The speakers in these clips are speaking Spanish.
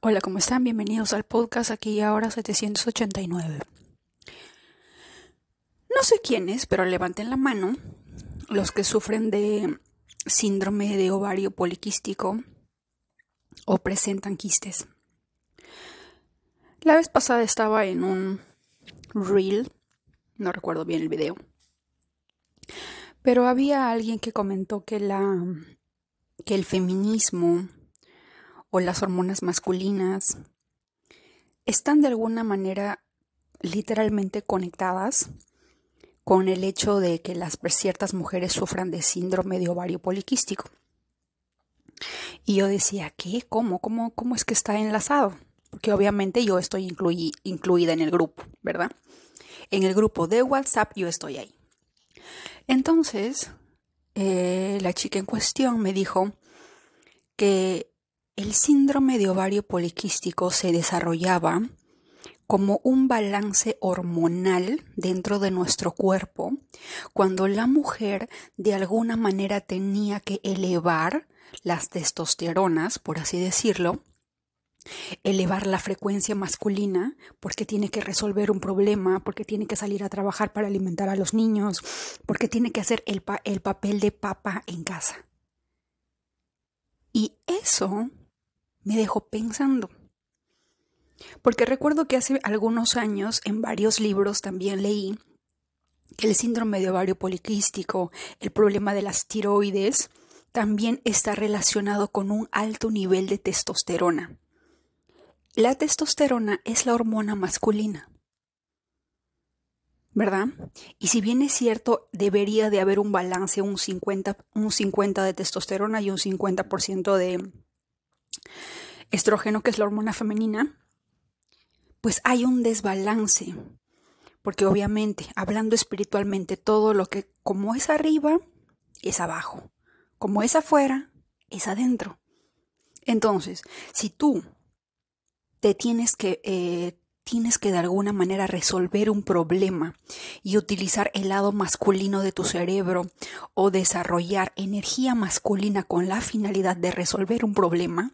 Hola, ¿cómo están? Bienvenidos al podcast aquí ahora 789. No sé quiénes, pero levanten la mano los que sufren de síndrome de ovario poliquístico o presentan quistes. La vez pasada estaba en un reel, no recuerdo bien el video, pero había alguien que comentó que la que el feminismo o las hormonas masculinas están de alguna manera literalmente conectadas con el hecho de que las ciertas mujeres sufran de síndrome de ovario poliquístico. Y yo decía, ¿qué? ¿Cómo? ¿Cómo, cómo es que está enlazado? Porque obviamente yo estoy incluida en el grupo, ¿verdad? En el grupo de WhatsApp yo estoy ahí. Entonces, eh, la chica en cuestión me dijo que el síndrome de ovario poliquístico se desarrollaba como un balance hormonal dentro de nuestro cuerpo cuando la mujer de alguna manera tenía que elevar las testosteronas, por así decirlo, elevar la frecuencia masculina porque tiene que resolver un problema, porque tiene que salir a trabajar para alimentar a los niños, porque tiene que hacer el, el papel de papa en casa. Y eso me dejó pensando. Porque recuerdo que hace algunos años en varios libros también leí que el síndrome de ovario poliquístico, el problema de las tiroides, también está relacionado con un alto nivel de testosterona. La testosterona es la hormona masculina. ¿Verdad? Y si bien es cierto, debería de haber un balance, un 50, un 50 de testosterona y un 50% de estrógeno, que es la hormona femenina, pues hay un desbalance. Porque obviamente, hablando espiritualmente, todo lo que como es arriba, es abajo. Como es afuera, es adentro. Entonces, si tú te tienes que, eh, tienes que de alguna manera resolver un problema y utilizar el lado masculino de tu cerebro o desarrollar energía masculina con la finalidad de resolver un problema,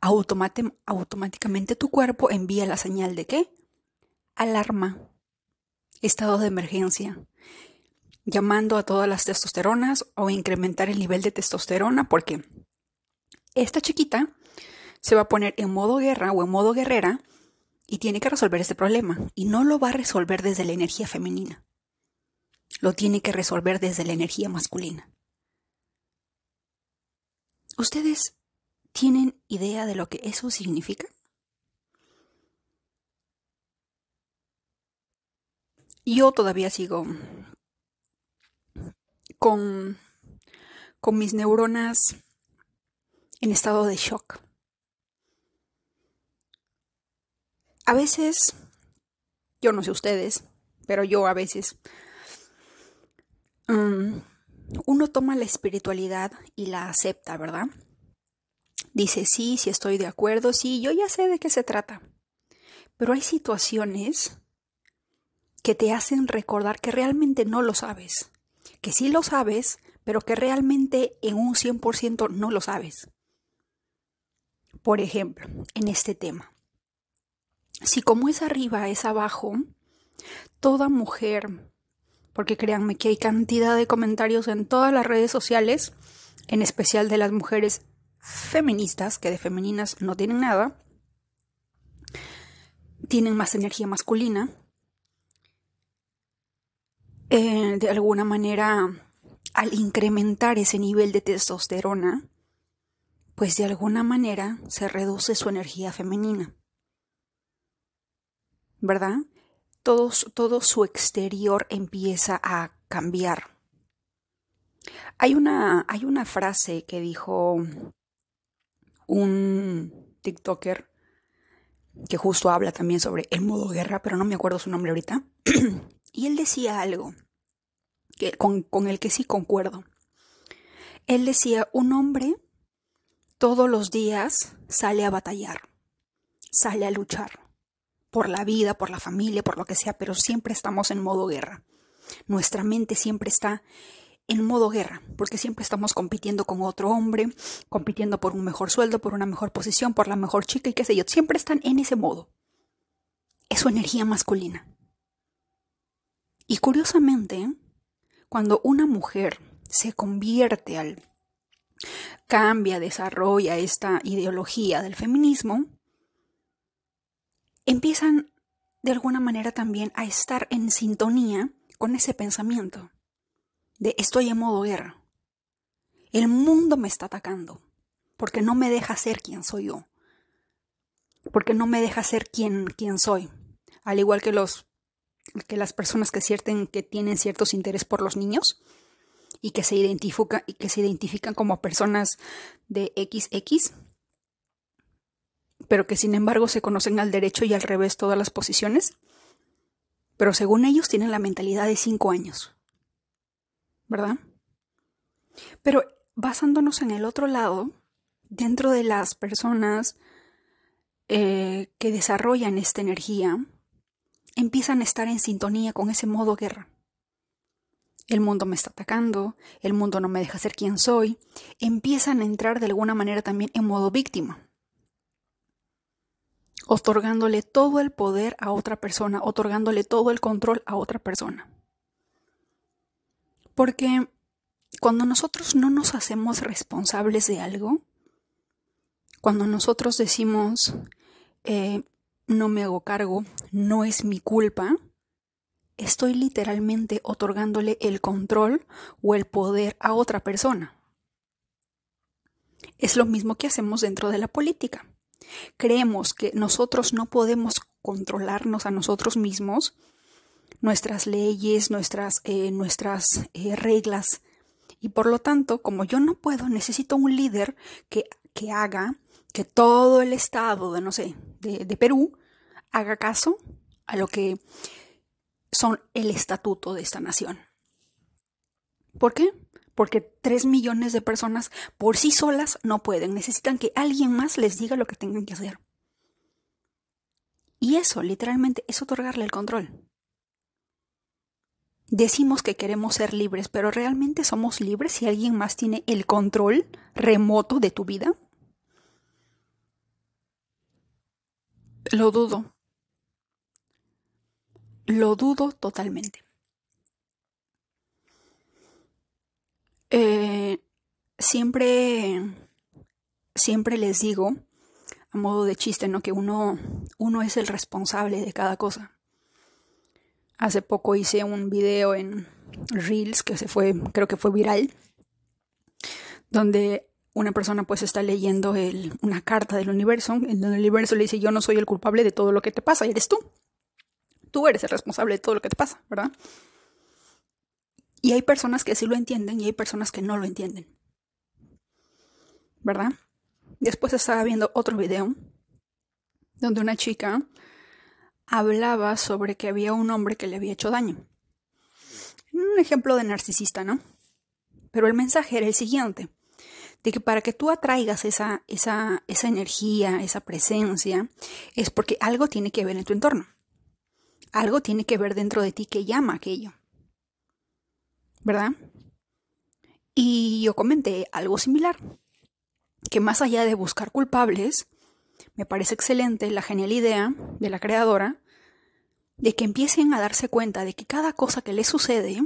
automáticamente tu cuerpo envía la señal de qué? Alarma, estado de emergencia, llamando a todas las testosteronas o incrementar el nivel de testosterona porque esta chiquita se va a poner en modo guerra o en modo guerrera y tiene que resolver este problema y no lo va a resolver desde la energía femenina. Lo tiene que resolver desde la energía masculina. ¿Ustedes ¿Tienen idea de lo que eso significa? Yo todavía sigo con, con mis neuronas en estado de shock. A veces, yo no sé ustedes, pero yo a veces, mm, uno toma la espiritualidad y la acepta, ¿verdad? Dice sí, sí estoy de acuerdo, sí, yo ya sé de qué se trata. Pero hay situaciones que te hacen recordar que realmente no lo sabes, que sí lo sabes, pero que realmente en un 100% no lo sabes. Por ejemplo, en este tema, si como es arriba es abajo, toda mujer, porque créanme que hay cantidad de comentarios en todas las redes sociales, en especial de las mujeres feministas, que de femeninas no tienen nada, tienen más energía masculina, eh, de alguna manera, al incrementar ese nivel de testosterona, pues de alguna manera se reduce su energía femenina. ¿Verdad? Todo, todo su exterior empieza a cambiar. Hay una, hay una frase que dijo un TikToker que justo habla también sobre el modo guerra, pero no me acuerdo su nombre ahorita. y él decía algo que, con, con el que sí concuerdo. Él decía, un hombre todos los días sale a batallar, sale a luchar por la vida, por la familia, por lo que sea, pero siempre estamos en modo guerra. Nuestra mente siempre está en modo guerra, porque siempre estamos compitiendo con otro hombre, compitiendo por un mejor sueldo, por una mejor posición, por la mejor chica y qué sé yo. Siempre están en ese modo. Es su energía masculina. Y curiosamente, cuando una mujer se convierte al cambia, desarrolla esta ideología del feminismo, empiezan de alguna manera también a estar en sintonía con ese pensamiento de estoy en modo guerra. El mundo me está atacando porque no me deja ser quien soy yo. Porque no me deja ser quien, quien soy. Al igual que los que las personas que, cierten, que tienen ciertos interés por los niños y que se identifican y que se identifican como personas de XX, pero que sin embargo se conocen al derecho y al revés todas las posiciones, pero según ellos tienen la mentalidad de cinco años. ¿Verdad? Pero basándonos en el otro lado, dentro de las personas eh, que desarrollan esta energía, empiezan a estar en sintonía con ese modo guerra. El mundo me está atacando, el mundo no me deja ser quien soy, empiezan a entrar de alguna manera también en modo víctima, otorgándole todo el poder a otra persona, otorgándole todo el control a otra persona. Porque cuando nosotros no nos hacemos responsables de algo, cuando nosotros decimos, eh, no me hago cargo, no es mi culpa, estoy literalmente otorgándole el control o el poder a otra persona. Es lo mismo que hacemos dentro de la política. Creemos que nosotros no podemos controlarnos a nosotros mismos nuestras leyes, nuestras, eh, nuestras eh, reglas. Y por lo tanto, como yo no puedo, necesito un líder que, que haga que todo el estado de, no sé, de, de Perú haga caso a lo que son el estatuto de esta nación. ¿Por qué? Porque tres millones de personas por sí solas no pueden, necesitan que alguien más les diga lo que tengan que hacer. Y eso, literalmente, es otorgarle el control. Decimos que queremos ser libres, pero ¿realmente somos libres si alguien más tiene el control remoto de tu vida? Lo dudo. Lo dudo totalmente. Eh, siempre, siempre les digo, a modo de chiste, ¿no? Que uno, uno es el responsable de cada cosa. Hace poco hice un video en Reels que se fue, creo que fue viral, donde una persona pues está leyendo una carta del universo, en donde el universo le dice yo no soy el culpable de todo lo que te pasa, eres tú. Tú eres el responsable de todo lo que te pasa, ¿verdad? Y hay personas que sí lo entienden y hay personas que no lo entienden. ¿Verdad? Después estaba viendo otro video donde una chica hablaba sobre que había un hombre que le había hecho daño. Un ejemplo de narcisista, ¿no? Pero el mensaje era el siguiente, de que para que tú atraigas esa, esa, esa energía, esa presencia, es porque algo tiene que ver en tu entorno. Algo tiene que ver dentro de ti que llama aquello. ¿Verdad? Y yo comenté algo similar, que más allá de buscar culpables, me parece excelente la genial idea de la creadora de que empiecen a darse cuenta de que cada cosa que les sucede,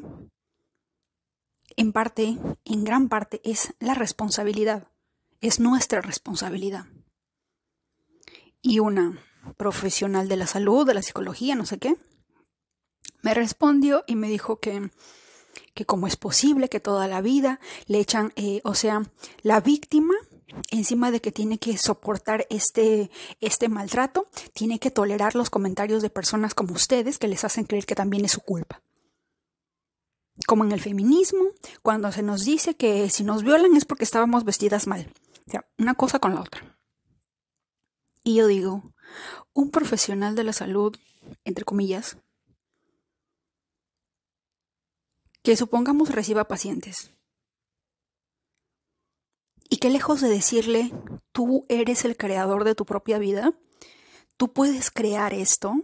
en parte, en gran parte, es la responsabilidad, es nuestra responsabilidad. Y una profesional de la salud, de la psicología, no sé qué, me respondió y me dijo que, que cómo es posible que toda la vida le echan, eh, o sea, la víctima encima de que tiene que soportar este, este maltrato, tiene que tolerar los comentarios de personas como ustedes que les hacen creer que también es su culpa. Como en el feminismo, cuando se nos dice que si nos violan es porque estábamos vestidas mal. O sea, una cosa con la otra. Y yo digo, un profesional de la salud, entre comillas, que supongamos reciba pacientes y que lejos de decirle, tú eres el creador de tu propia vida, tú puedes crear esto,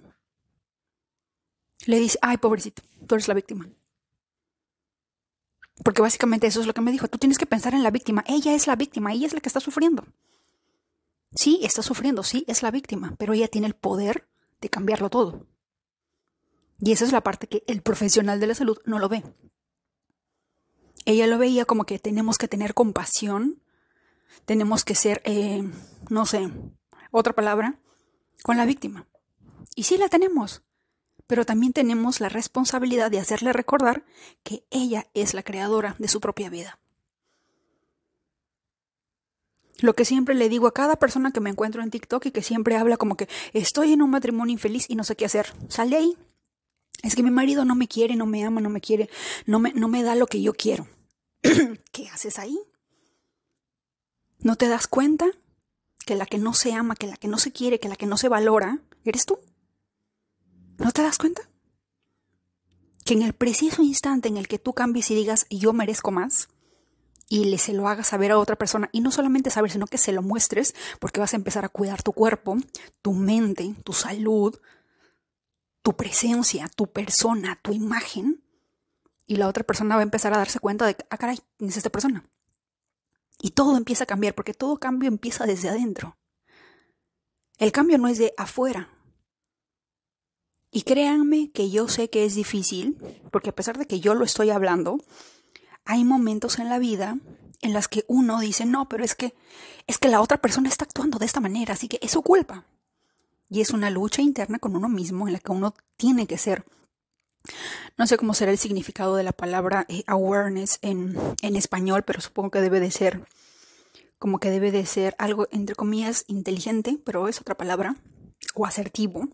le dice, ay, pobrecito, tú eres la víctima. Porque básicamente eso es lo que me dijo. Tú tienes que pensar en la víctima. Ella es la víctima, ella es la que está sufriendo. Sí, está sufriendo, sí, es la víctima, pero ella tiene el poder de cambiarlo todo. Y esa es la parte que el profesional de la salud no lo ve. Ella lo veía como que tenemos que tener compasión, tenemos que ser, eh, no sé, otra palabra, con la víctima. Y sí la tenemos, pero también tenemos la responsabilidad de hacerle recordar que ella es la creadora de su propia vida. Lo que siempre le digo a cada persona que me encuentro en TikTok y que siempre habla como que estoy en un matrimonio infeliz y no sé qué hacer. Sal ahí. Es que mi marido no me quiere, no me ama, no me quiere, no me, no me da lo que yo quiero. ¿Qué haces ahí? ¿No te das cuenta que la que no se ama, que la que no se quiere, que la que no se valora, eres tú? ¿No te das cuenta? Que en el preciso instante en el que tú cambies y digas yo merezco más, y le se lo hagas saber a otra persona, y no solamente saber, sino que se lo muestres, porque vas a empezar a cuidar tu cuerpo, tu mente, tu salud, tu presencia, tu persona, tu imagen, y la otra persona va a empezar a darse cuenta de ah, caray, es esta persona. Y todo empieza a cambiar, porque todo cambio empieza desde adentro. El cambio no es de afuera. Y créanme que yo sé que es difícil, porque a pesar de que yo lo estoy hablando, hay momentos en la vida en las que uno dice, no, pero es que es que la otra persona está actuando de esta manera, así que es su culpa. Y es una lucha interna con uno mismo en la que uno tiene que ser no sé cómo será el significado de la palabra eh, awareness en, español, pero supongo que debe de ser como que debe de ser algo entre comillas inteligente, pero es otra palabra, o asertivo,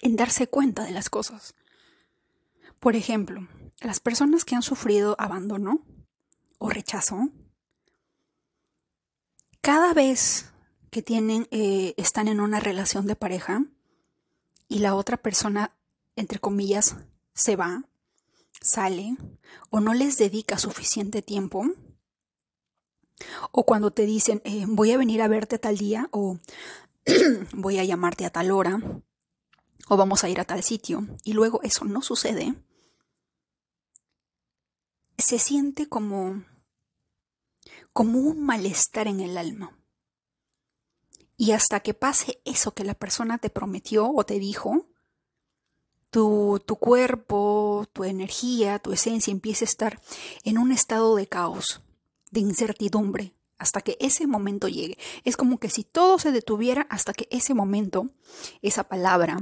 en darse cuenta de las cosas. Por ejemplo, las personas que han sufrido abandono o rechazo, cada vez que tienen, eh, están en una relación de pareja y la otra persona entre comillas, se va, sale o no les dedica suficiente tiempo, o cuando te dicen eh, voy a venir a verte tal día o voy a llamarte a tal hora o vamos a ir a tal sitio y luego eso no sucede, se siente como como un malestar en el alma. Y hasta que pase eso que la persona te prometió o te dijo, tu, cuerpo, tu energía, tu esencia empieza a estar en un estado de caos, de incertidumbre, hasta que ese momento llegue. Es como que si todo se detuviera hasta que ese momento, esa palabra,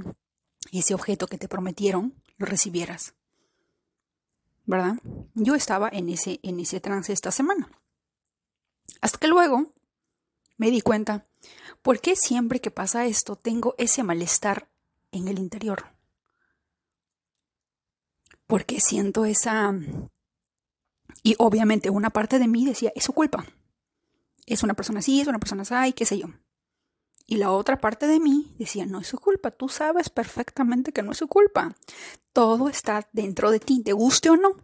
ese objeto que te prometieron, lo recibieras. ¿Verdad? Yo estaba en ese, en ese trance esta semana. Hasta que luego me di cuenta, ¿por qué siempre que pasa esto tengo ese malestar en el interior? Porque siento esa... Y obviamente una parte de mí decía, es su culpa. Es una persona así, es una persona así, qué sé yo. Y la otra parte de mí decía, no es su culpa, tú sabes perfectamente que no es su culpa. Todo está dentro de ti, te guste o no.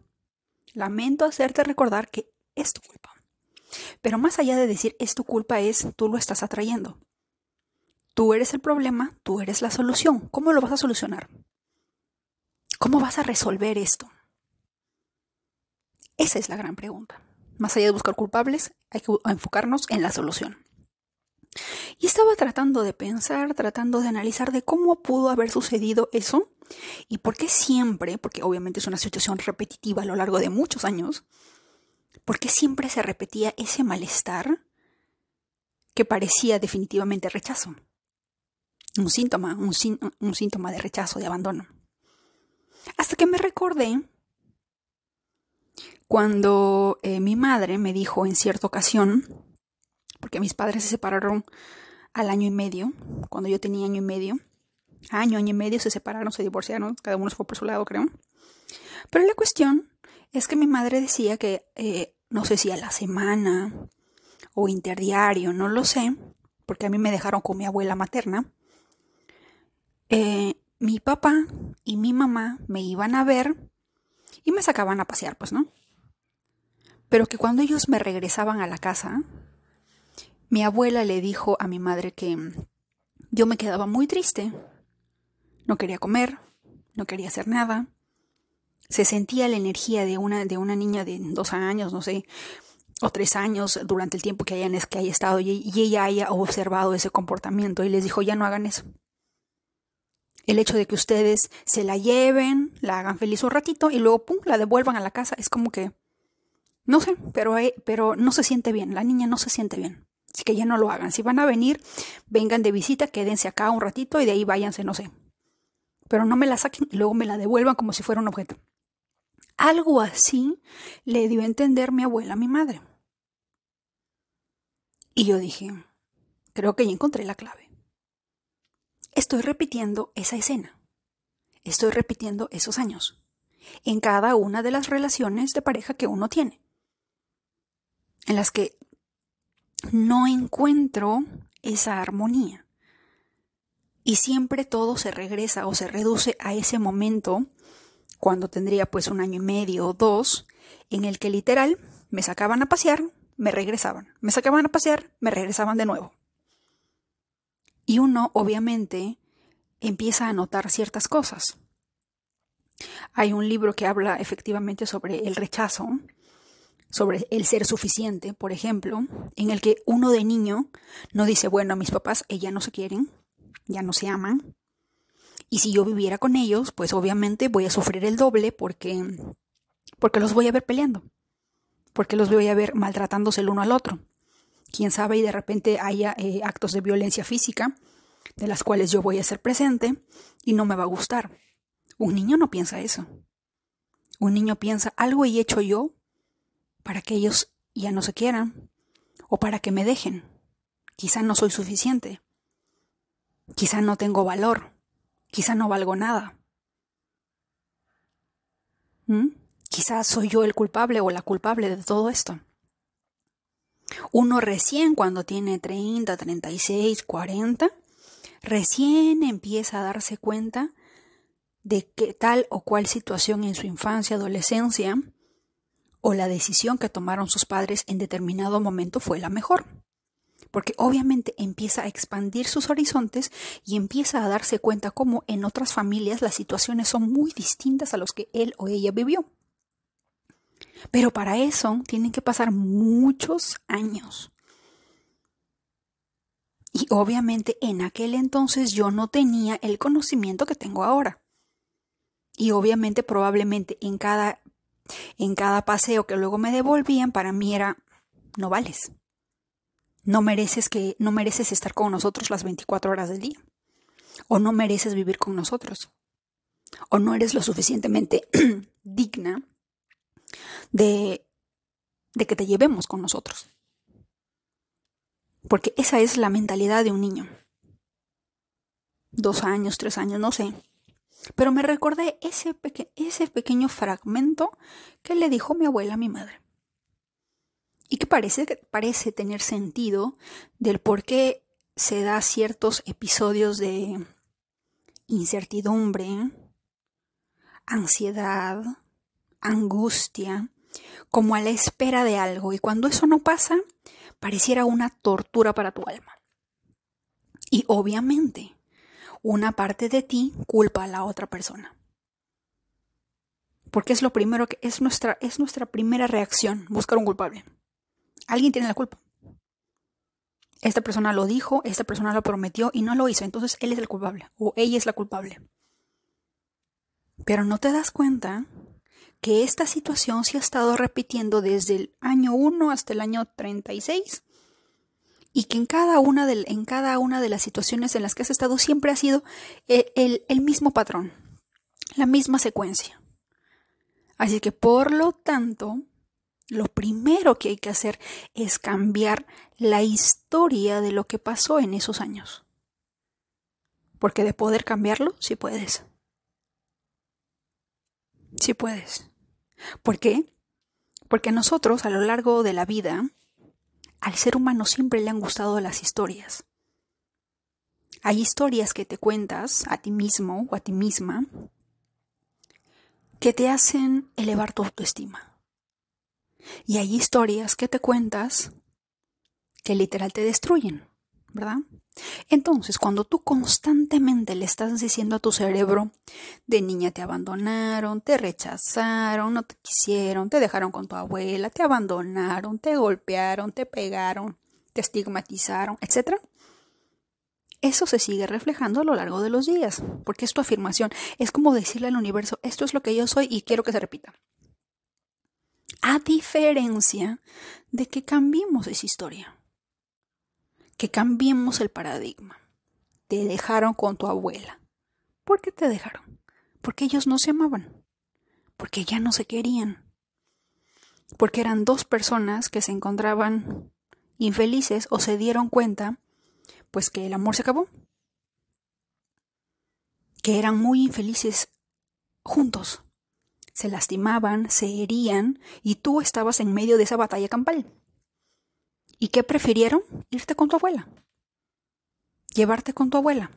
Lamento hacerte recordar que es tu culpa. Pero más allá de decir es tu culpa es, tú lo estás atrayendo. Tú eres el problema, tú eres la solución. ¿Cómo lo vas a solucionar? ¿Cómo vas a resolver esto? Esa es la gran pregunta. Más allá de buscar culpables, hay que enfocarnos en la solución. Y estaba tratando de pensar, tratando de analizar de cómo pudo haber sucedido eso y por qué siempre, porque obviamente es una situación repetitiva a lo largo de muchos años, por qué siempre se repetía ese malestar que parecía definitivamente rechazo. Un síntoma, un, un síntoma de rechazo, de abandono. Hasta que me recordé cuando eh, mi madre me dijo en cierta ocasión, porque mis padres se separaron al año y medio, cuando yo tenía año y medio, año, año y medio se separaron, se divorciaron, cada uno fue por su lado, creo. Pero la cuestión es que mi madre decía que, eh, no sé si a la semana o interdiario, no lo sé, porque a mí me dejaron con mi abuela materna, eh, mi papá y mi mamá me iban a ver y me sacaban a pasear, pues, ¿no? Pero que cuando ellos me regresaban a la casa, mi abuela le dijo a mi madre que yo me quedaba muy triste, no quería comer, no quería hacer nada, Se sentía la energía de una, de una niña de dos años, no sé, o tres años durante el tiempo que, hayan, que haya estado y, y ella haya observado ese comportamiento y les dijo, ya no hagan eso. El hecho de que ustedes se la lleven, la hagan feliz un ratito y luego, pum, la devuelvan a la casa, es como que, no sé, pero, pero no se siente bien, la niña no se siente bien. Así que ya no lo hagan. Si van a venir, vengan de visita, quédense acá un ratito y de ahí váyanse, no sé. Pero no me la saquen y luego me la devuelvan como si fuera un objeto. Algo así le dio a entender mi abuela mi madre. Y yo dije, creo que ya encontré la clave. Estoy repitiendo esa escena. Estoy repitiendo esos años. En cada una de las relaciones de pareja que uno tiene. En las que no encuentro esa armonía. Y siempre todo se regresa o se reduce a ese momento, cuando tendría pues un año y medio o dos, en el que literal me sacaban a pasear, me regresaban, me sacaban a pasear, me regresaban de nuevo. Y uno obviamente empieza a notar ciertas cosas. Hay un libro que habla efectivamente sobre el rechazo sobre el ser suficiente, por ejemplo, en el que uno de niño no dice, bueno, a mis papás ya no se quieren, ya no se aman, y si yo viviera con ellos, pues obviamente voy a sufrir el doble porque, porque los voy a ver peleando, porque los voy a ver maltratándose el uno al otro. Quién sabe y de repente haya eh, actos de violencia física de las cuales yo voy a ser presente y no me va a gustar. Un niño no piensa eso. Un niño piensa, algo he hecho yo para que ellos ya no se quieran o para que me dejen. Quizá no soy suficiente. Quizá no tengo valor. Quizá no valgo nada. ¿Mm? Quizá soy yo el culpable o la culpable de todo esto. Uno recién cuando tiene 30, 36, 40, recién empieza a darse cuenta de que tal o cual situación en su infancia, adolescencia, o la decisión que tomaron sus padres en determinado momento fue la mejor. Porque obviamente empieza a expandir sus horizontes y empieza a darse cuenta cómo en otras familias las situaciones son muy distintas a los que él o ella vivió. Pero para eso tienen que pasar muchos años. Y obviamente en aquel entonces yo no tenía el conocimiento que tengo ahora. Y obviamente probablemente en cada en cada paseo que luego me devolvían, para mí era, no vales. No mereces que no mereces estar con nosotros las 24 horas del día. O no mereces vivir con nosotros. O no eres lo suficientemente digna de, de que te llevemos con nosotros. Porque esa es la mentalidad de un niño. Dos años, tres años, no sé. Pero me recordé ese, ese pequeño fragmento que le dijo mi abuela a mi madre. Y que parece, parece tener sentido del por qué se da ciertos episodios de incertidumbre, ansiedad, angustia, como a la espera de algo. Y cuando eso no pasa, pareciera una tortura para tu alma. Y obviamente, una parte de ti culpa a la otra persona. Porque es lo primero que es nuestra, es nuestra primera reacción, buscar un culpable. Alguien tiene la culpa. Esta persona lo dijo, esta persona lo prometió y no lo hizo, entonces él es el culpable o ella es la culpable. Pero no te das cuenta que esta situación se ha estado repitiendo desde el año 1 hasta el año 36 y que en cada una de, en cada una de las situaciones en las que has estado siempre ha sido el, el mismo patrón, la misma secuencia. Así que por lo tanto, lo primero que hay que hacer es cambiar la historia de lo que pasó en esos años. Porque de poder cambiarlo, sí puedes. Sí puedes. ¿Por qué? Porque nosotros a lo largo de la vida al ser humano siempre le han gustado las historias. Hay historias que te cuentas a ti mismo o a ti misma que te hacen elevar tu autoestima. Y hay historias que te cuentas que literal te destruyen, ¿verdad? Entonces, cuando tú constantemente le estás diciendo a tu cerebro, de niña te abandonaron, te rechazaron, no te quisieron, te dejaron con tu abuela, te abandonaron, te golpearon, te pegaron, te estigmatizaron, etc., eso se sigue reflejando a lo largo de los días, porque es tu afirmación. Es como decirle al universo, esto es lo que yo soy y quiero que se repita. A diferencia de que cambiemos esa historia, que cambiemos el paradigma. Te dejaron con tu abuela. ¿Por qué te dejaron? Porque ellos no se amaban, porque ya no se querían, porque eran dos personas que se encontraban infelices o se dieron cuenta pues que el amor se acabó, que eran muy infelices juntos, se lastimaban, se herían y tú estabas en medio de esa batalla campal. ¿Y qué prefirieron? Irte con tu abuela. Llevarte con tu abuela.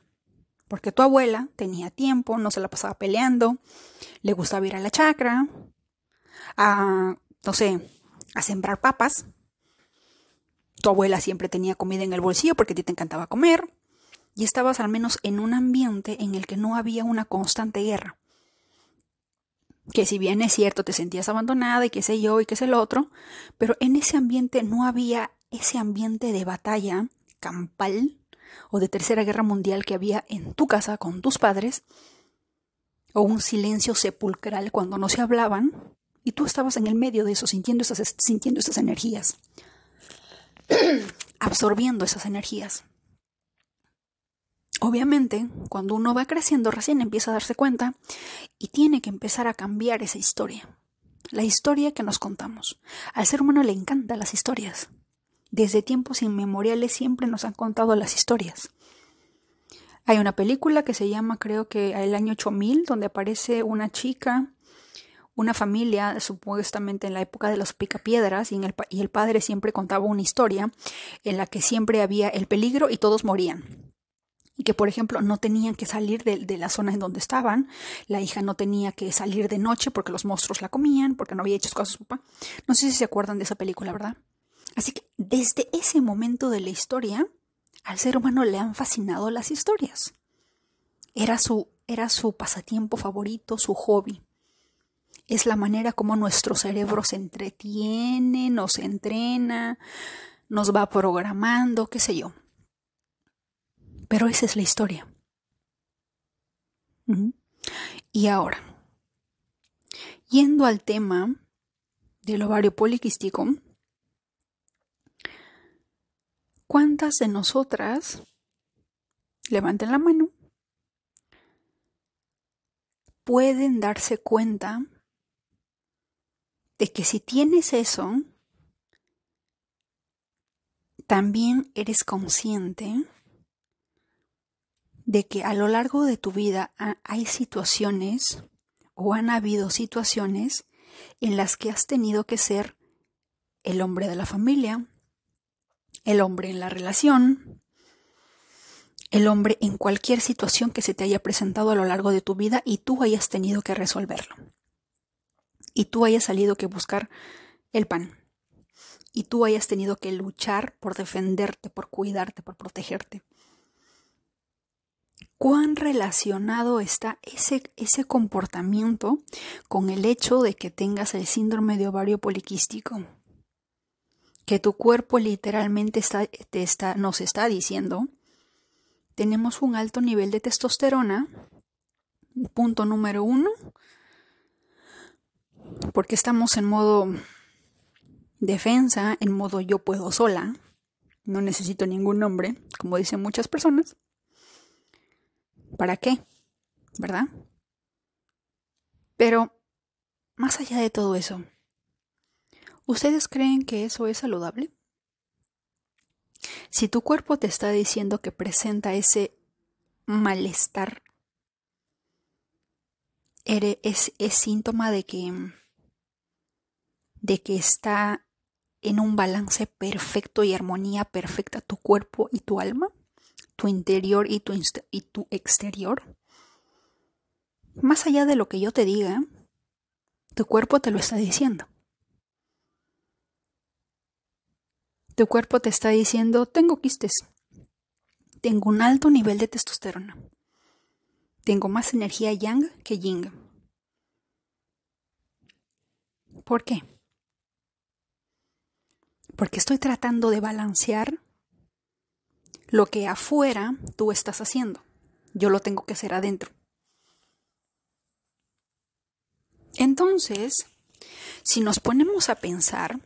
Porque tu abuela tenía tiempo, no se la pasaba peleando, le gustaba ir a la chacra, a, no sé, a sembrar papas, tu abuela siempre tenía comida en el bolsillo porque a ti te encantaba comer. Y estabas al menos en un ambiente en el que no había una constante guerra. Que si bien es cierto, te sentías abandonada y qué sé yo y qué es el otro, pero en ese ambiente no había ese ambiente de batalla campal o de tercera guerra mundial que había en tu casa con tus padres, o un silencio sepulcral cuando no se hablaban, y tú estabas en el medio de eso, sintiendo esas, sintiendo esas energías. absorbiendo esas energías. Obviamente, cuando uno va creciendo, recién empieza a darse cuenta y tiene que empezar a cambiar esa historia. La historia que nos contamos. Al ser humano le encantan las historias. Desde tiempos inmemoriales siempre nos han contado las historias. Hay una película que se llama, creo que el año 8000, donde aparece una chica una familia, supuestamente en la época de los picapiedras, y, el, y el padre siempre contaba una historia en la que siempre había el peligro y todos morían y que por ejemplo no tenían que salir de, la zona en donde estaban, la hija no tenía que salir de noche porque los monstruos la comían, porque no había hecho su papá. No sé si se acuerdan de esa película, ¿verdad? Así que desde ese momento de la historia, al ser humano le han fascinado las historias. Era su, era su pasatiempo favorito, su hobby es la manera como nuestro cerebro se entretiene, nos entrena, nos va programando, qué sé yo. Pero esa es la historia. Y ahora, yendo al tema del ovario poliquístico, ¿cuántas de nosotras, levanten la mano, pueden darse cuenta de que si tienes eso, también eres consciente de que a lo largo de tu vida hay situaciones o han habido situaciones en las que has tenido que ser el hombre de la familia, el hombre en la relación, el hombre en cualquier situación que se te haya presentado a lo largo de tu vida y tú hayas tenido que resolverlo y tú hayas salido que buscar el pan y tú hayas tenido que luchar por defenderte, por cuidarte, por protegerte. ¿Cuán relacionado está ese, ese comportamiento con el hecho de que tengas el síndrome de ovario poliquístico? Que tu cuerpo literalmente está, nos está diciendo, tenemos un alto nivel de testosterona, punto número uno, porque estamos en modo defensa, en modo yo puedo sola, no necesito ningún nombre, como dicen muchas personas. ¿Para qué? ¿Verdad? Pero, más allá de todo eso, ¿ustedes creen que eso es saludable? Si tu cuerpo te está diciendo que presenta ese malestar, es, síntoma de que de que está en un balance perfecto y armonía perfecta tu cuerpo y tu alma, tu interior y tu exterior. Más allá de lo que yo te diga, tu cuerpo te lo está diciendo. Tu cuerpo te está diciendo, tengo quistes, tengo un alto nivel de testosterona. Tengo más energía yang que yin. ¿Por qué? Porque estoy tratando de balancear lo que afuera tú estás haciendo. Yo lo tengo que hacer adentro. Entonces, si nos ponemos a pensar,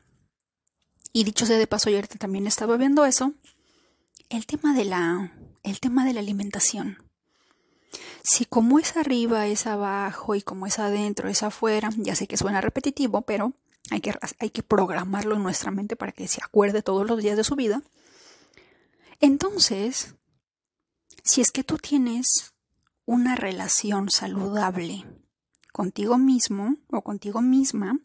y dicho sea de paso, ahorita también estaba viendo eso, el tema de la, el tema de la alimentación. Si como es arriba, es abajo y como es adentro, es afuera, ya sé que suena repetitivo, pero hay que, hay que programarlo en nuestra mente para que se acuerde todos los días de su vida. Entonces, si es que tú tienes una relación saludable contigo mismo o contigo misma,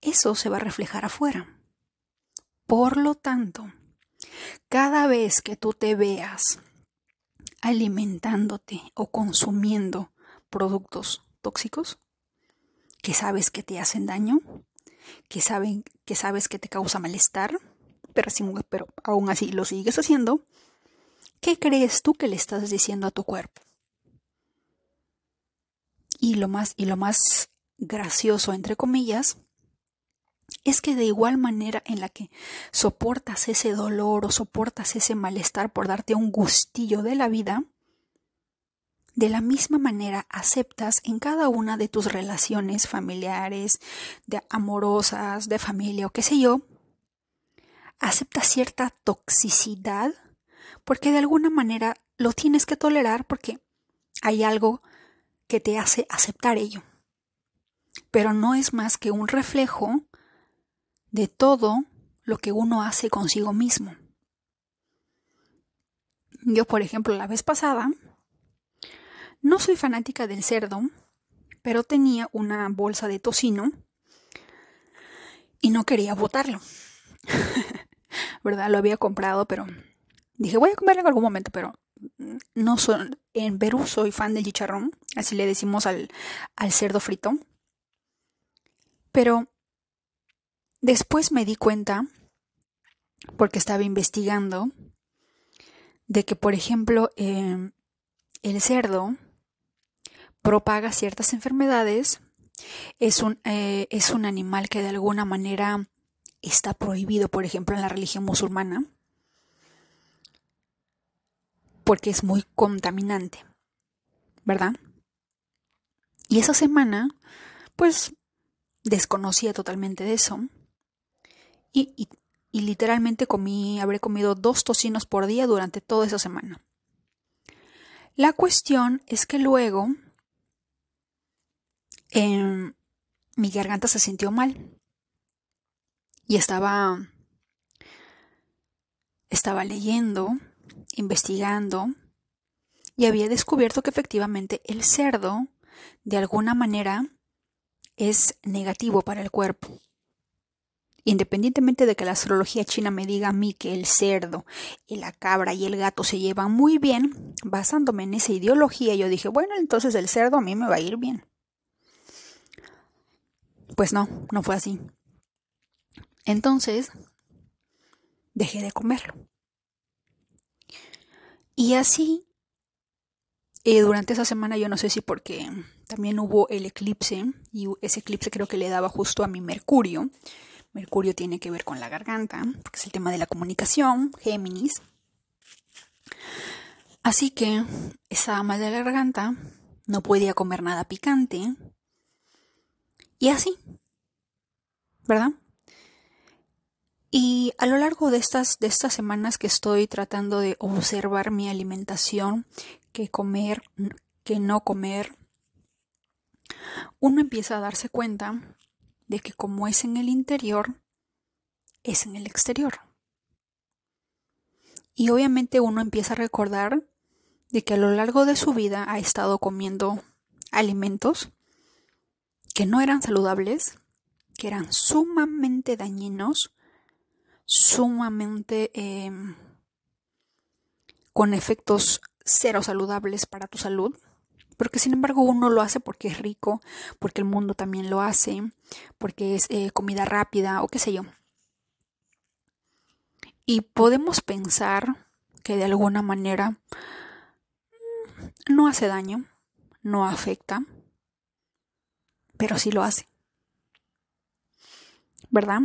eso se va a reflejar afuera. Por lo tanto, cada vez que tú te veas alimentándote o consumiendo productos tóxicos que sabes que te hacen daño, que, saben, que sabes que te causa malestar, pero, aún así lo sigues haciendo, ¿qué crees tú que le estás diciendo a tu cuerpo? Y lo más, y lo más gracioso, entre comillas, es que de igual manera en la que soportas ese dolor o soportas ese malestar por darte un gustillo de la vida, de la misma manera aceptas en cada una de tus relaciones familiares, de amorosas, de familia o qué sé yo, aceptas cierta toxicidad porque de alguna manera lo tienes que tolerar porque hay algo que te hace aceptar ello. Pero no es más que un reflejo de todo lo que uno hace consigo mismo. Yo, por ejemplo, la vez pasada, no soy fanática del cerdo, pero tenía una bolsa de tocino y no quería botarlo. ¿Verdad? Lo había comprado, pero dije, voy a comerlo en algún momento, pero no soy, en Perú soy fan del chicharrón, así le decimos al, al cerdo frito. Pero después me di cuenta, porque estaba investigando, de que, por ejemplo, em, el cerdo propaga ciertas enfermedades, es un, eh, es un animal que de alguna manera está prohibido, por ejemplo, en la religión musulmana porque es muy contaminante, ¿verdad? Y esa semana, pues, desconocía totalmente de eso. Y, y, literalmente comí, habré comido dos tocinos por día durante toda esa semana. La cuestión es que luego em, mi garganta se sintió mal. Y estaba. Estaba leyendo investigando y había descubierto que efectivamente el cerdo, de alguna manera, es negativo para el cuerpo. Independientemente de que la astrología china me diga a mí que el cerdo, y la cabra y el gato se llevan muy bien, basándome en esa ideología, yo dije, bueno, entonces el cerdo a mí me va a ir bien. Pues no, no fue así. Entonces, dejé de comerlo. Y así, eh, durante esa semana yo no sé si porque también hubo el eclipse, y ese eclipse creo que le daba justo a mi Mercurio. Mercurio tiene que ver con la garganta, porque es el tema de la comunicación, Géminis. Así que estaba mal de la garganta, no podía comer nada picante. Y así, ¿verdad? Y a lo largo de estas, de estas semanas que estoy tratando de observar mi alimentación, qué comer, qué no comer, uno empieza a darse cuenta de que como es en el interior, es en el exterior. Y obviamente uno empieza a recordar de que a lo largo de su vida ha estado comiendo alimentos que no eran saludables, que eran sumamente dañinos, sumamente em, con efectos cero saludables para tu salud, porque sin embargo uno lo hace porque es rico, porque el mundo también lo hace, porque es eh, comida rápida o qué sé yo. Y podemos pensar que de alguna manera mm, no hace daño, no afecta, pero sí lo hace. ¿Verdad?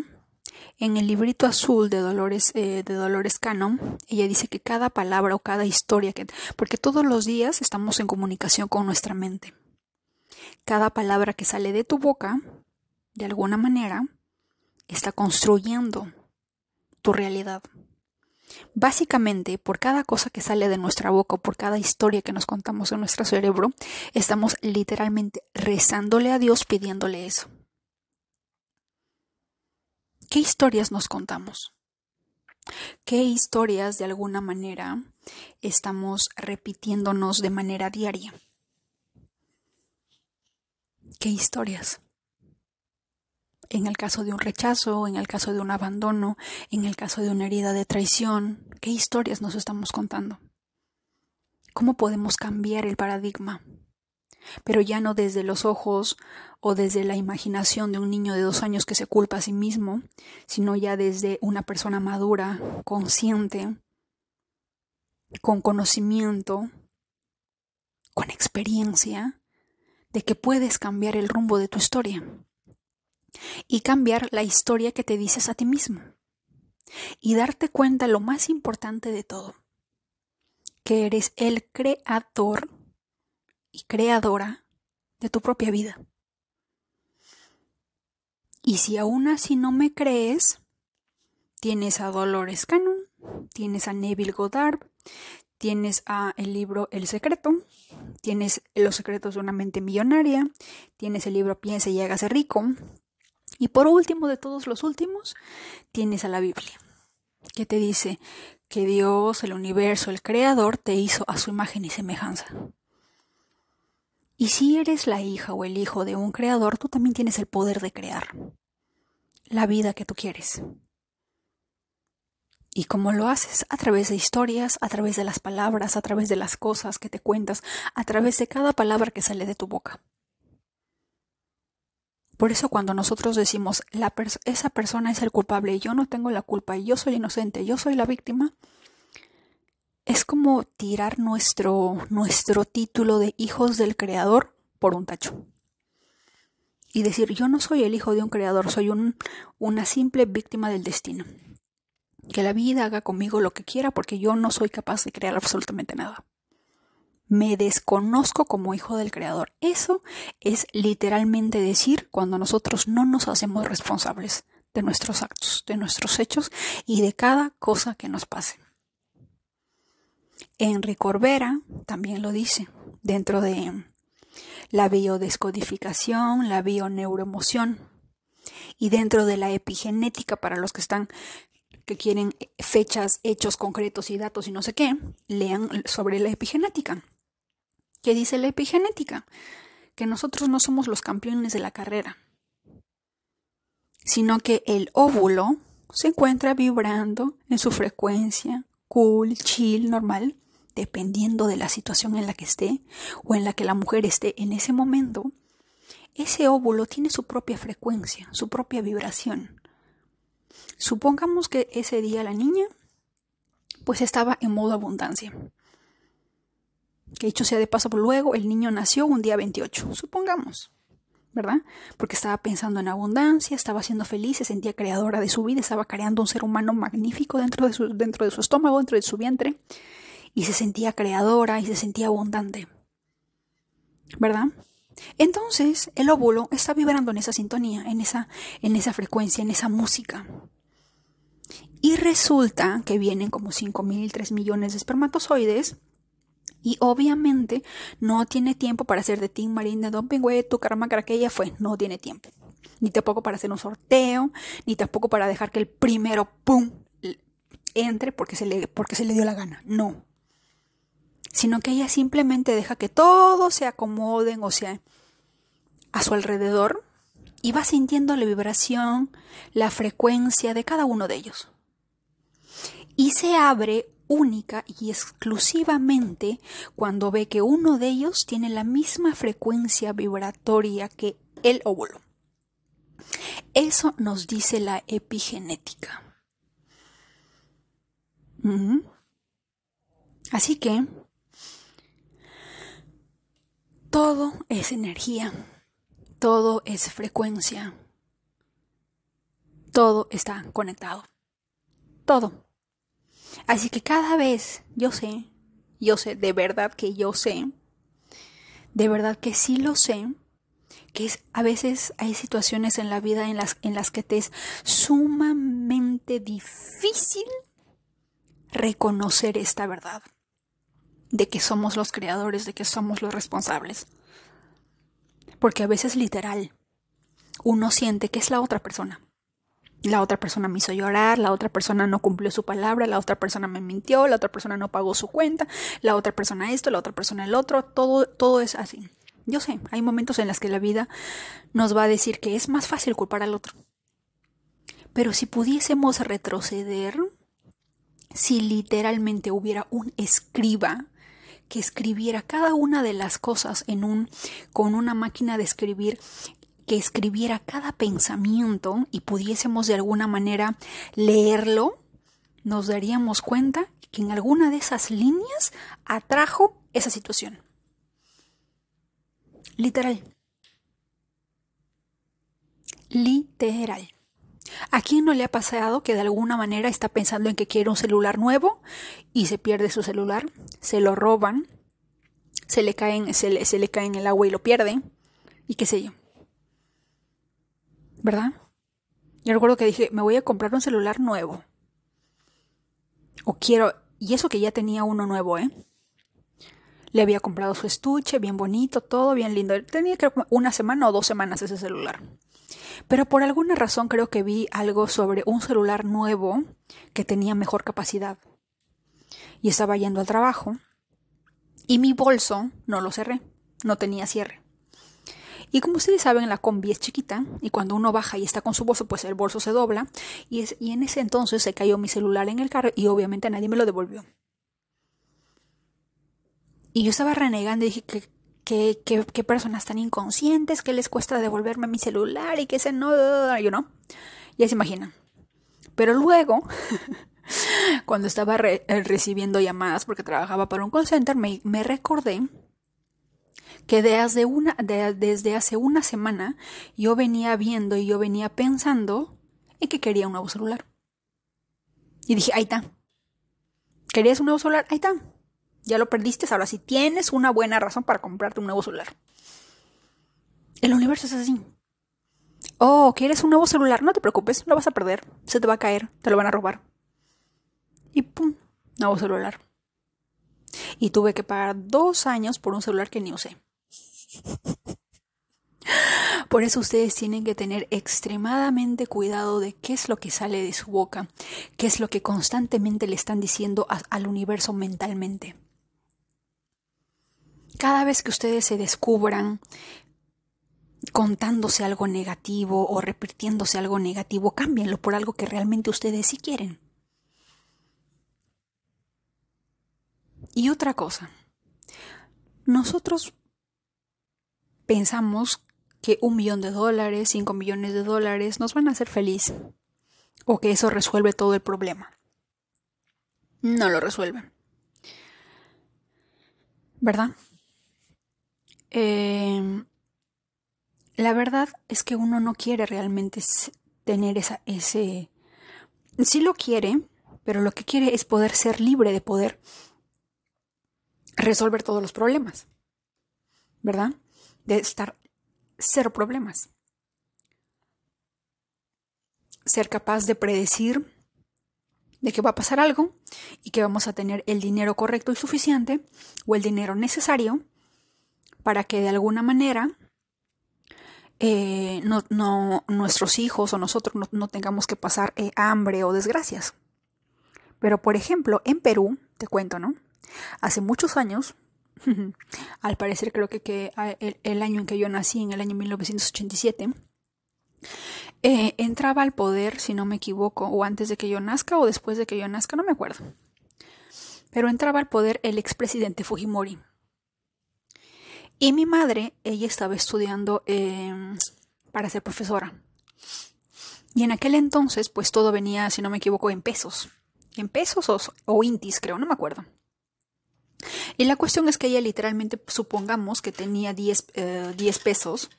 En el librito azul de Dolores, eh, de Dolores Cano, ella dice que cada palabra o cada historia que. porque todos los días estamos en comunicación con nuestra mente. Cada palabra que sale de tu boca, de alguna manera, está construyendo tu realidad. Básicamente, por cada cosa que sale de nuestra boca o por cada historia que nos contamos en nuestro cerebro, estamos literalmente rezándole a Dios pidiéndole eso. ¿Qué historias nos contamos? ¿Qué historias de alguna manera estamos repitiéndonos de manera diaria? ¿Qué historias? En el caso de un rechazo, en el caso de un abandono, en el caso de una herida de traición, ¿qué historias nos estamos contando? ¿Cómo podemos cambiar el paradigma? Pero ya no desde los ojos o desde la imaginación de un niño de dos años que se culpa a sí mismo, sino ya desde una persona madura, consciente, con conocimiento, con experiencia, de que puedes cambiar el rumbo de tu historia y cambiar la historia que te dices a ti mismo y darte cuenta lo más importante de todo, que eres el creador y creadora de tu propia vida. Y si aún así no me crees, tienes a Dolores Cannon, tienes a Neville Goddard, tienes a el libro El secreto, tienes Los secretos de una mente millonaria, tienes el libro Piensa y hágase rico, y por último de todos los últimos, tienes a la Biblia, que te dice que Dios, el universo, el creador, te hizo a su imagen y semejanza. Y si eres la hija o el hijo de un creador, tú también tienes el poder de crear la vida que tú quieres. ¿Y cómo lo haces? A través de historias, a través de las palabras, a través de las cosas que te cuentas, a través de cada palabra que sale de tu boca. Por eso cuando nosotros decimos, la esa persona es el culpable yo no tengo la culpa y yo soy inocente, yo soy la víctima, es como tirar nuestro, nuestro título de hijos del creador por un tacho. Y decir, yo no soy el hijo de un creador, soy un, una simple víctima del destino. Que la vida haga conmigo lo que quiera porque yo no soy capaz de crear absolutamente nada. Me desconozco como hijo del creador. Eso es literalmente decir cuando nosotros no nos hacemos responsables de nuestros actos, de nuestros hechos y de cada cosa que nos pase. Henry Corbera también lo dice dentro de la biodescodificación, la bioneuroemoción y dentro de la epigenética para los que están que quieren fechas, hechos concretos y datos y no sé qué, lean sobre la epigenética. ¿Qué dice la epigenética? Que nosotros no somos los campeones de la carrera, sino que el óvulo se encuentra vibrando en su frecuencia cool, chill, normal, dependiendo de la situación en la que esté o en la que la mujer esté en ese momento, ese óvulo tiene su propia frecuencia, su propia vibración. Supongamos que ese día la niña pues estaba en modo abundancia. Que dicho sea de paso, por luego el niño nació un día 28, supongamos. ¿verdad? Porque estaba pensando en abundancia, estaba siendo feliz, se sentía creadora de su vida, estaba creando un ser humano magnífico dentro de su, dentro de su estómago, dentro de su vientre y se sentía creadora y se sentía abundante. ¿Verdad? Entonces, el óvulo está vibrando en esa sintonía, en esa, en esa frecuencia, en esa música. Y resulta que vienen como 5.000, 3 millones de espermatozoides y obviamente no tiene tiempo para hacer de Team Marine, de Don Pingüe, tu karma que ella fue. No tiene tiempo. Ni tampoco para hacer un sorteo, ni tampoco para dejar que el primero, ¡pum!, entre porque se le, porque se le dio la gana. No sino que ella simplemente deja que todo se acomoden, o sea, a su alrededor, y va sintiendo la vibración, la frecuencia de cada uno de ellos. Y se abre única y exclusivamente cuando ve que uno de ellos tiene la misma frecuencia vibratoria que el óvulo. Eso nos dice la epigenética. Así que todo es energía, todo es frecuencia, todo está conectado, todo. Así que cada vez yo sé, yo sé, de verdad que yo sé, de verdad que sí lo sé, que es, a veces hay situaciones en la vida en las, en las que te es sumamente difícil reconocer esta verdad de que somos los creadores, de que somos los responsables. Porque a veces literal, uno siente que es la otra persona. La otra persona me hizo llorar, la otra persona no cumplió su palabra, la otra persona me mintió, la otra persona no pagó su cuenta, la otra persona esto, la otra persona el otro, todo, todo es así. Yo sé, hay momentos en los que la vida nos va a decir que es más fácil culpar al otro. Pero si pudiésemos retroceder, si literalmente hubiera un escriba que escribiera cada una de las cosas en un con una máquina de escribir que escribiera cada pensamiento y pudiésemos de alguna manera leerlo, nos daríamos cuenta que en alguna de esas líneas atrajo esa situación. Literal. Literal. ¿A quién no le ha pasado que de alguna manera está pensando en que quiere un celular nuevo y se pierde su celular? Se lo roban, se le, caen, se le, el agua y lo pierde, y qué sé yo. ¿Verdad? Yo recuerdo que dije, me voy a comprar un celular nuevo. O quiero, y eso que ya tenía uno nuevo, ¿eh? Le había comprado su estuche, bien bonito, todo bien lindo. Tenía que una semana o dos semanas ese celular. Pero por alguna razón creo que vi algo sobre un celular nuevo que tenía mejor capacidad. Y estaba yendo al trabajo. Y mi bolso no lo cerré, no tenía cierre. Y como ustedes saben, la combi es chiquita y cuando uno baja y está con su bolso, pues el bolso se dobla. Y, es, y en ese entonces se cayó mi celular en el carro y obviamente nadie me lo devolvió. Y yo estaba renegando y dije que qué, personas tan inconscientes, que les cuesta devolverme mi celular y que ese no, yo no. Ya se imaginan. Pero luego, cuando estaba eh, recibiendo llamadas porque trabajaba para un call center, me, recordé que desde, una, desde hace una semana yo venía viendo y yo venía pensando en que quería un nuevo celular. Y dije, ahí está. ¿Querías un nuevo celular? Ahí está. Ya lo perdiste, ahora sí tienes una buena razón para comprarte un nuevo celular. El universo es así. Oh, ¿quieres un nuevo celular? No te preocupes, lo vas a perder. Se te va a caer, te lo van a robar. Y pum, nuevo celular. Y tuve que pagar dos años por un celular que ni usé. Por eso ustedes tienen que tener extremadamente cuidado de qué es lo que sale de su boca, qué es lo que constantemente le están diciendo al universo mentalmente. Cada vez que ustedes se descubran contándose algo negativo o repitiéndose algo negativo, cámbienlo por algo que realmente ustedes sí quieren. Y otra cosa, nosotros pensamos que un millón de dólares, cinco millones de dólares nos van a hacer feliz o que eso resuelve todo el problema. No lo resuelven. ¿Verdad? Eh, la verdad es que uno no quiere realmente tener esa, ese... Sí lo quiere, pero lo que quiere es poder ser libre de poder resolver todos los problemas. ¿Verdad? De estar cero problemas. Ser capaz de predecir de que va a pasar algo y que vamos a tener el dinero correcto y suficiente o el dinero necesario para que de alguna manera eh, no, nuestros hijos o nosotros no, tengamos que pasar eh, hambre o desgracias. Pero, por ejemplo, en Perú, te cuento, ¿no? Hace muchos años, al parecer creo que, ah, el, año en que yo nací, en el año 1987, eh, entraba al poder, si no me equivoco, o antes de que yo nazca o después de que yo nazca, no me acuerdo. Pero entraba al poder el expresidente Fujimori. Y mi madre, ella estaba estudiando em, para ser profesora. Y en aquel entonces, pues todo venía, si no me equivoco, en pesos. En pesos o, o intis, creo, no me acuerdo. Y la cuestión es que ella literalmente, supongamos que tenía 10, eh, pesos,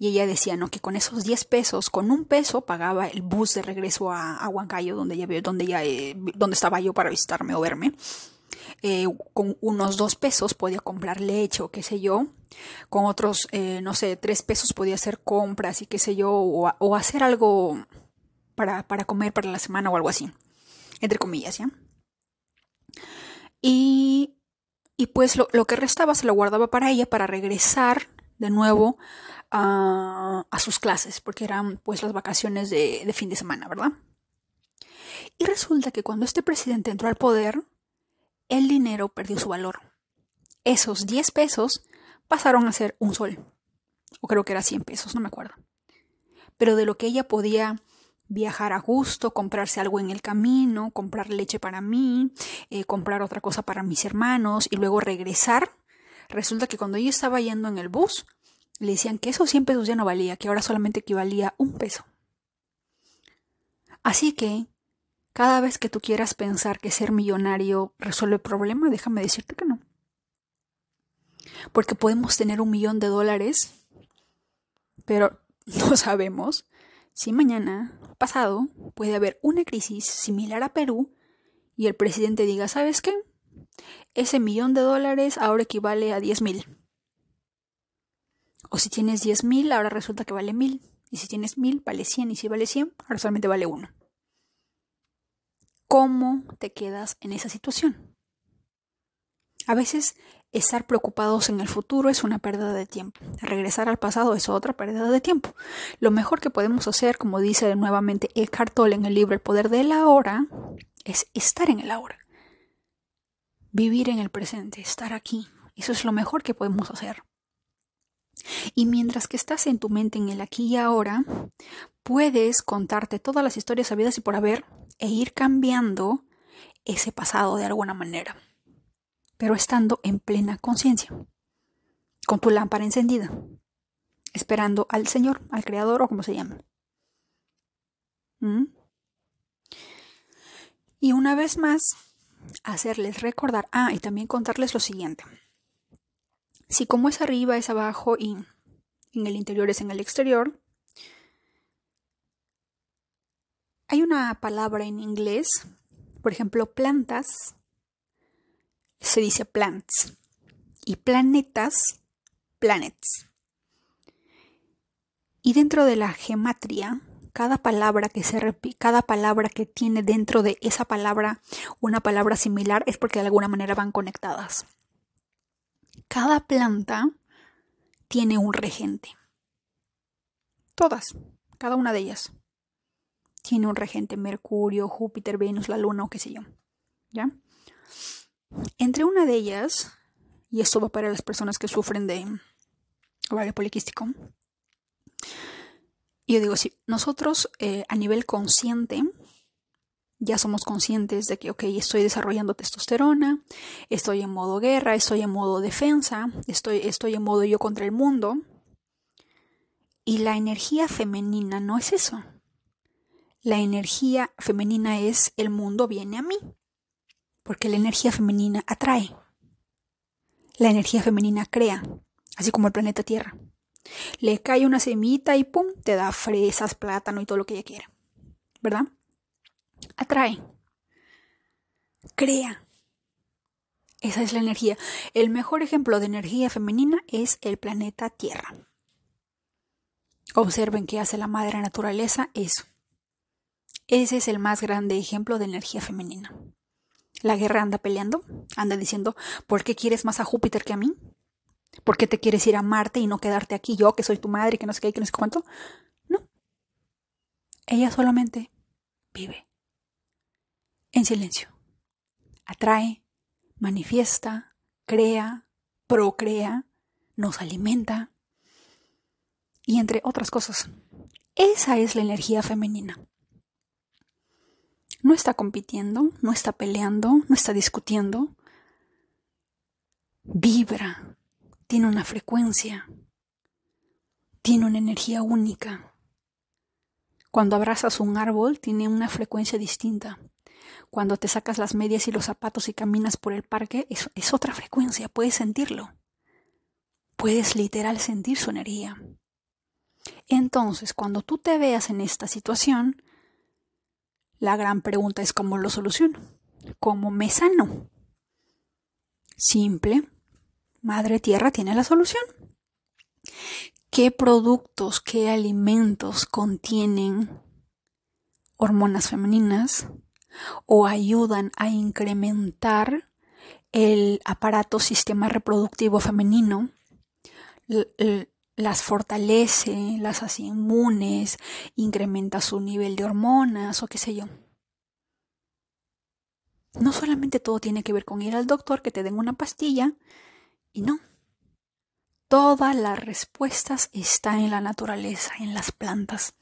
y ella decía, no, que con esos 10 pesos, con un peso pagaba el bus de regreso a, Huancayo, donde ella, donde, ella, eh, donde estaba yo para visitarme o verme. Eh, con unos dos pesos podía comprar leche o qué sé yo. Con otros, no sé, tres pesos podía hacer compras y qué sé yo, o, hacer algo para, para comer para la semana o algo así. Entre comillas, ¿ya? Y y pues lo, que restaba se lo guardaba para ella para regresar de nuevo a, sus clases, porque eran pues las vacaciones de, de fin de semana, ¿verdad? Y resulta que cuando este presidente entró al poder, el dinero perdió su valor. Esos 10 pesos pasaron a ser un sol. O creo que era 100 pesos, no me acuerdo. Pero de lo que ella podía viajar a gusto, comprarse algo en el camino, comprar leche para mí, eh, comprar otra cosa para mis hermanos y luego regresar. Resulta que cuando yo estaba yendo en el bus, le decían que esos 100 pesos ya no valía, que ahora solamente equivalía un peso. Así que, cada vez que tú quieras pensar que ser millonario resuelve el problema, déjame decirte que no. Porque podemos tener un millón de dólares, pero no sabemos si mañana pasado puede haber una crisis similar a Perú y el presidente diga, ¿sabes qué? Ese millón de dólares ahora equivale a 10 mil. O si tienes 10 mil, ahora resulta que vale mil. Y si tienes mil, vale 100. Y si vale 100, ahora solamente vale uno. ¿Cómo te quedas en esa situación? A veces estar preocupados en el futuro es una pérdida de tiempo. Regresar al pasado es otra pérdida de tiempo. Lo mejor que podemos hacer, como dice nuevamente Eckhart Tolle en el libro El poder de la hora, es estar en el ahora. Vivir en el presente, estar aquí. Eso es lo mejor que podemos hacer. Y mientras que estás en tu mente en el aquí y ahora, puedes contarte todas las historias sabidas y por haber e ir cambiando ese pasado de alguna manera pero estando en plena conciencia, con tu lámpara encendida, esperando al Señor, al Creador o como se llama. ¿Mm? Y una vez más, hacerles recordar, ah, y también contarles lo siguiente. Si como es arriba es abajo y en el interior es en el exterior, hay una palabra en inglés, por ejemplo, plantas se dice plants y planetas, planets. Y dentro de la gematria, cada palabra que se cada palabra que tiene dentro de esa palabra una palabra similar es porque de alguna manera van conectadas. Cada planta tiene un regente. Todas, cada una de ellas. Tiene un regente Mercurio, Júpiter, Venus, la Luna o qué sé yo. ¿Ya? Entre una de ellas, y esto va para las personas que sufren de ovario poliquístico, yo digo, si nosotros eh, a nivel consciente ya somos conscientes de que, ok, estoy desarrollando testosterona, estoy en modo guerra, estoy en modo defensa, estoy, estoy en modo yo contra el mundo. Y la energía femenina no es eso. La energía femenina es el mundo viene a mí porque la energía femenina atrae. La energía femenina crea, así como el planeta Tierra. Le cae una semita y ¡pum! te da fresas, plátano y todo lo que ella quiera. ¿Verdad? Atrae. Crea. Esa es la energía. El mejor ejemplo de energía femenina es el planeta Tierra. Observen qué hace la madre naturaleza, eso. Ese es el más grande ejemplo de energía femenina. La guerra anda peleando, anda diciendo, ¿por qué quieres más a Júpiter que a mí? ¿Por qué te quieres ir a Marte y no quedarte aquí yo, que soy tu madre, que no sé qué, que no sé cuánto? No. Ella solamente vive en silencio. Atrae, manifiesta, crea, procrea, nos alimenta y entre otras cosas. Esa es la energía femenina. No está compitiendo, no está peleando, no está discutiendo. Vibra, tiene una frecuencia, tiene una energía única. Cuando abrazas un árbol, tiene una frecuencia distinta. Cuando te sacas las medias y los zapatos y caminas por el parque, es, otra frecuencia, puedes sentirlo. Puedes literal sentir su energía. Entonces, cuando tú te veas en esta situación, la gran pregunta es cómo lo soluciono, cómo me sano. Simple, Madre Tierra tiene la solución. ¿Qué productos, qué alimentos contienen hormonas femeninas o ayudan a incrementar el aparato sistema reproductivo femenino? Las fortalece, las hace inmunes, incrementa su nivel de hormonas o qué sé yo. No solamente todo tiene que ver con ir al doctor, que te den una pastilla, y no. Todas las respuestas están en la naturaleza, en las plantas.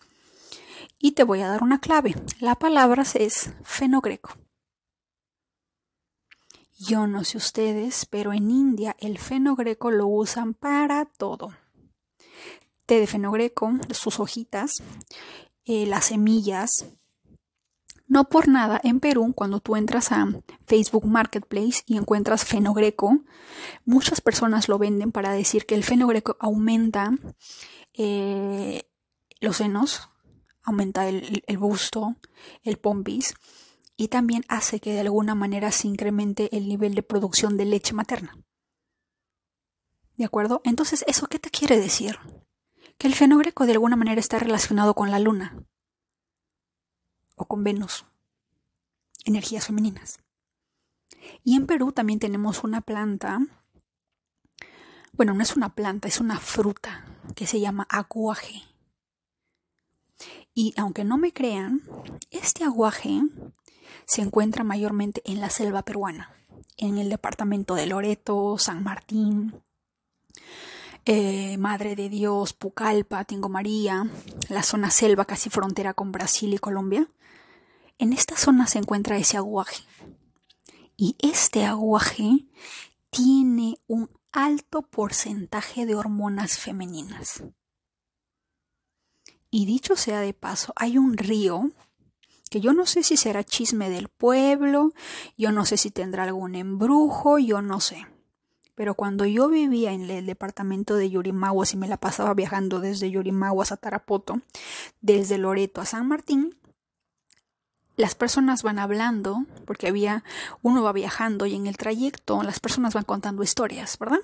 Y te voy a dar una clave. La palabra es fenogreco. Yo no sé ustedes, pero en India el fenogreco lo usan para todo. Té de fenogreco, sus hojitas, eh, las semillas, no por nada, en Perú, cuando tú entras a Facebook Marketplace y encuentras fenogreco, muchas personas lo venden para decir que el fenogreco aumenta eh, los senos, aumenta el, el, busto, el pompis, y también hace que de alguna manera se incremente el nivel de producción de leche materna. ¿De acuerdo? Entonces, ¿eso qué te quiere decir? Que el fenogreco de alguna manera está relacionado con la luna o con Venus, energías femeninas. Y en Perú también tenemos una planta, bueno, no es una planta, es una fruta que se llama aguaje. Y aunque no me crean, este aguaje se encuentra mayormente en la selva peruana, en el departamento de Loreto, San Martín, eh, Madre de Dios, Pucallpa, Tingo María, la zona selva casi frontera con Brasil y Colombia. En esta zona se encuentra ese aguaje. Y este aguaje tiene un alto porcentaje de hormonas femeninas. Y dicho sea de paso, hay un río que yo no sé si será chisme del pueblo, yo no sé si tendrá algún embrujo, yo no sé. Pero cuando yo vivía en el departamento de Yurimaguas y me la pasaba viajando desde Yurimaguas a Tarapoto, desde Loreto a San Martín, las personas van hablando, porque había, uno va viajando y en el trayecto las personas van contando historias, ¿verdad?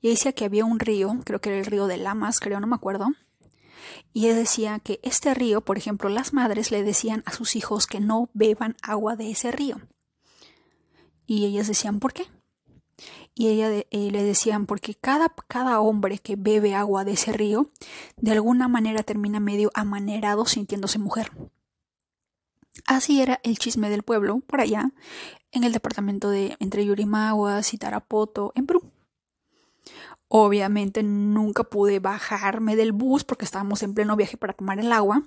Y decía que había un río, creo que era el río de Lamas, creo, no me acuerdo. Y decía que este río, por ejemplo, las madres le decían a sus hijos que no beban agua de ese río. Y ellas decían, ¿por qué? Y ella le decían, porque cada, cada hombre que bebe agua de ese río, de alguna manera termina medio amanerado sintiéndose mujer. Así era el chisme del pueblo, por allá, en el departamento de entre Yurimaguas y Tarapoto, en Perú. Obviamente nunca pude bajarme del bus porque estábamos en pleno viaje para tomar el agua.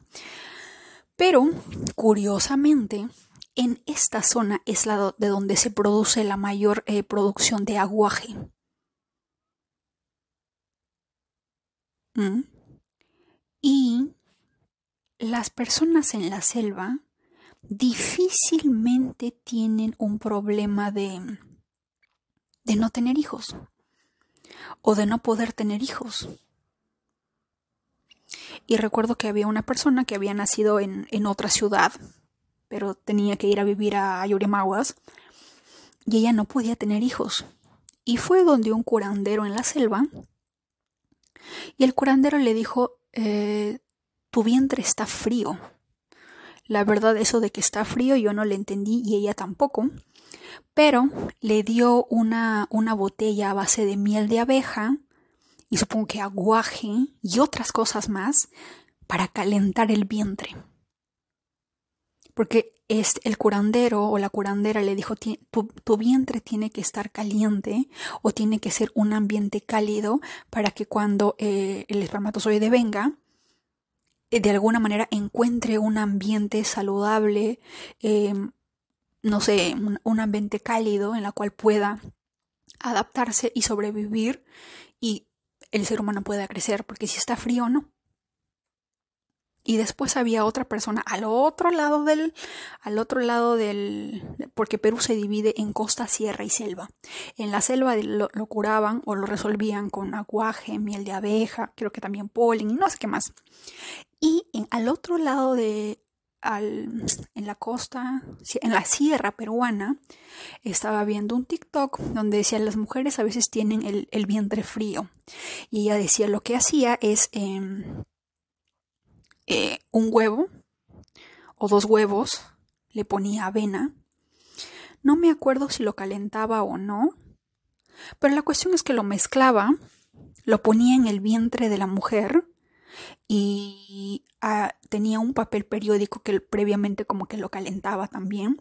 Pero, curiosamente, en esta zona es la de donde se produce la mayor eh, producción de aguaje. ¿Mm? Y las personas en la selva difícilmente tienen un problema de, de no tener hijos o de no poder tener hijos. Y recuerdo que había una persona que había nacido en, en otra ciudad, pero tenía que ir a vivir a Yurimaguas, y ella no podía tener hijos. Y fue donde un curandero en la selva, y el curandero le dijo, eh, tu vientre está frío. La verdad, eso de que está frío yo no le entendí y ella tampoco. Pero le dio una, una botella a base de miel de abeja y supongo que aguaje y otras cosas más para calentar el vientre. Porque es el curandero o la curandera le dijo, tu, vientre tiene que estar caliente o tiene que ser un ambiente cálido para que cuando eh, el espermatozoide venga, eh, de alguna manera encuentre un ambiente saludable, em, no sé, un, ambiente cálido en la cual pueda adaptarse y sobrevivir y el ser humano pueda crecer, porque si está frío no. Y después había otra persona al otro lado del, al otro lado del, porque Perú se divide en costa, sierra y selva. En la selva lo, curaban o lo resolvían con aguaje, miel de abeja, creo que también polen y no sé qué más. Y en, al otro lado de, al, en la costa, en la sierra peruana, estaba viendo un TikTok donde decía las mujeres a veces tienen el, el vientre frío. Y ella decía lo que hacía es... Em, eh, un huevo o dos huevos, le ponía avena. No me acuerdo si lo calentaba o no, pero la cuestión es que lo mezclaba, lo ponía en el vientre de la mujer y ah, tenía un papel periódico que previamente como que lo calentaba también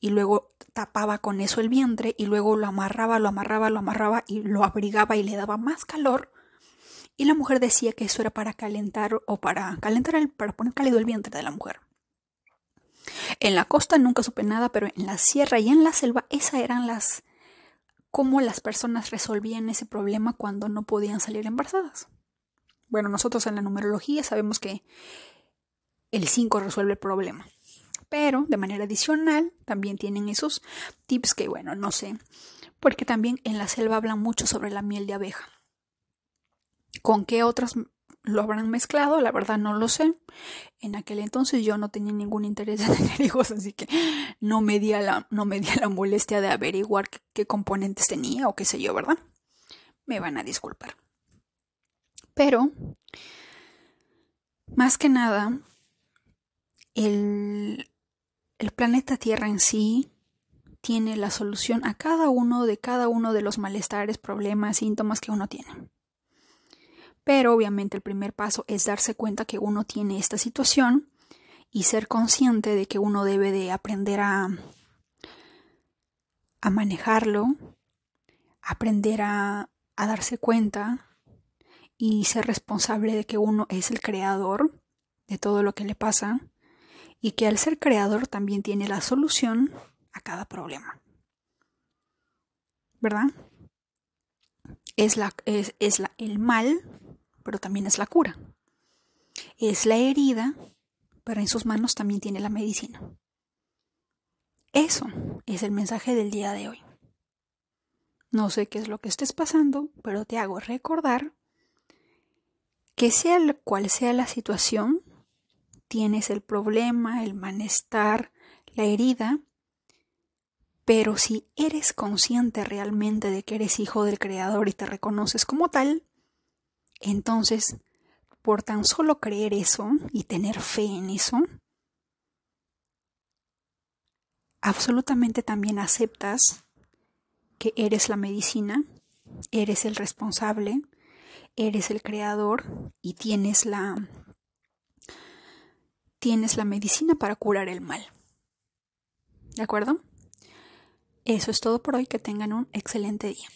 y luego tapaba con eso el vientre y luego lo amarraba, lo amarraba, lo amarraba y lo abrigaba y le daba más calor y la mujer decía que eso era para calentar o para calentar el, para poner cálido el vientre de la mujer. En la costa nunca supe nada, pero en la sierra y en la selva esas eran las cómo las personas resolvían ese problema cuando no podían salir embarazadas. Bueno, nosotros en la numerología sabemos que el 5 resuelve el problema. Pero de manera adicional también tienen esos tips que, bueno, no sé, porque también en la selva hablan mucho sobre la miel de abeja. ¿Con qué otras lo habrán mezclado? La verdad no lo sé. En aquel entonces yo no tenía ningún interés en tener hijos, así que no me di la, no me di la molestia de averiguar qué, componentes tenía o qué sé yo, ¿verdad? Me van a disculpar. Pero, más que nada, el, el planeta Tierra en sí tiene la solución a cada uno de cada uno de los malestares, problemas, síntomas que uno tiene. Pero obviamente el primer paso es darse cuenta que uno tiene esta situación y ser consciente de que uno debe de aprender a, a manejarlo, aprender a, a darse cuenta y ser responsable de que uno es el creador de todo lo que le pasa y que al ser creador también tiene la solución a cada problema. ¿Verdad? Es, la, es, es la, el mal pero también es la cura. Es la herida, pero en sus manos también tiene la medicina. Eso es el mensaje del día de hoy. No sé qué es lo que estés pasando, pero te hago recordar que sea cual sea la situación, tienes el problema, el malestar, la herida, pero si eres consciente realmente de que eres hijo del Creador y te reconoces como tal, entonces, por tan solo creer eso y tener fe en eso, absolutamente también aceptas que eres la medicina, eres el responsable, eres el creador y tienes la tienes la medicina para curar el mal. ¿De acuerdo? Eso es todo por hoy, que tengan un excelente día.